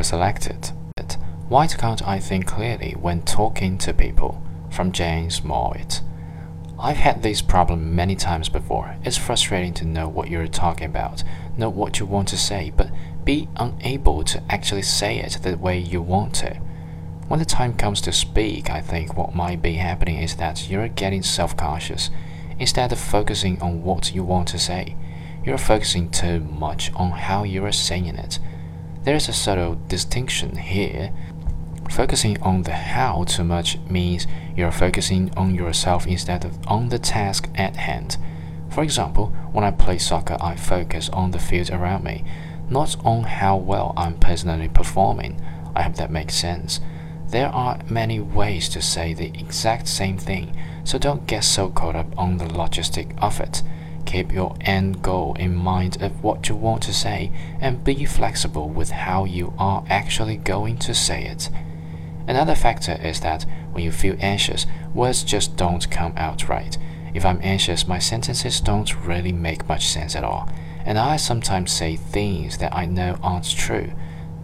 were selected. Why can't I think clearly when talking to people? From James Mowatt. I've had this problem many times before. It's frustrating to know what you're talking about, know what you want to say, but be unable to actually say it the way you want to. When the time comes to speak, I think what might be happening is that you're getting self conscious. Instead of focusing on what you want to say, you're focusing too much on how you are saying it. There's a subtle distinction here. Focusing on the how too much means you're focusing on yourself instead of on the task at hand. For example, when I play soccer, I focus on the field around me, not on how well I'm personally performing. I hope that makes sense. There are many ways to say the exact same thing, so don't get so caught up on the logistic of it. Keep your end goal in mind of what you want to say and be flexible with how you are actually going to say it. Another factor is that when you feel anxious, words just don't come out right. If I'm anxious, my sentences don't really make much sense at all, and I sometimes say things that I know aren't true.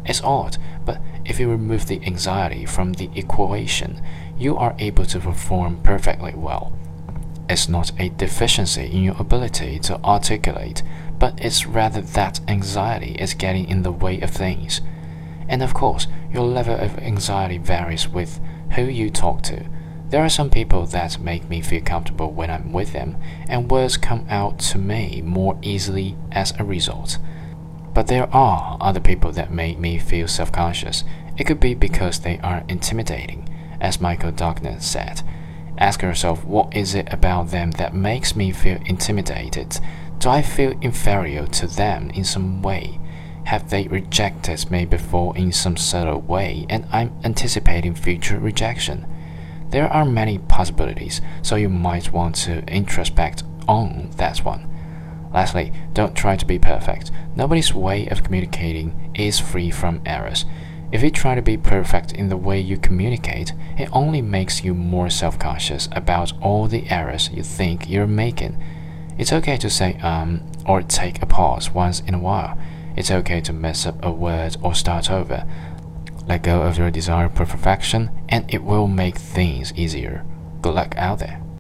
It's odd, but if you remove the anxiety from the equation, you are able to perform perfectly well. It's not a deficiency in your ability to articulate, but it's rather that anxiety is getting in the way of things. And of course, your level of anxiety varies with who you talk to. There are some people that make me feel comfortable when I'm with them, and words come out to me more easily as a result. But there are other people that make me feel self conscious. It could be because they are intimidating, as Michael Douglas said. Ask yourself what is it about them that makes me feel intimidated? Do I feel inferior to them in some way? Have they rejected me before in some subtle way and I'm anticipating future rejection? There are many possibilities, so you might want to introspect on that one. Lastly, don't try to be perfect. Nobody's way of communicating is free from errors. If you try to be perfect in the way you communicate, it only makes you more self conscious about all the errors you think you're making. It's okay to say um or take a pause once in a while. It's okay to mess up a word or start over. Let go of your desire for perfection, and it will make things easier. Good luck out there.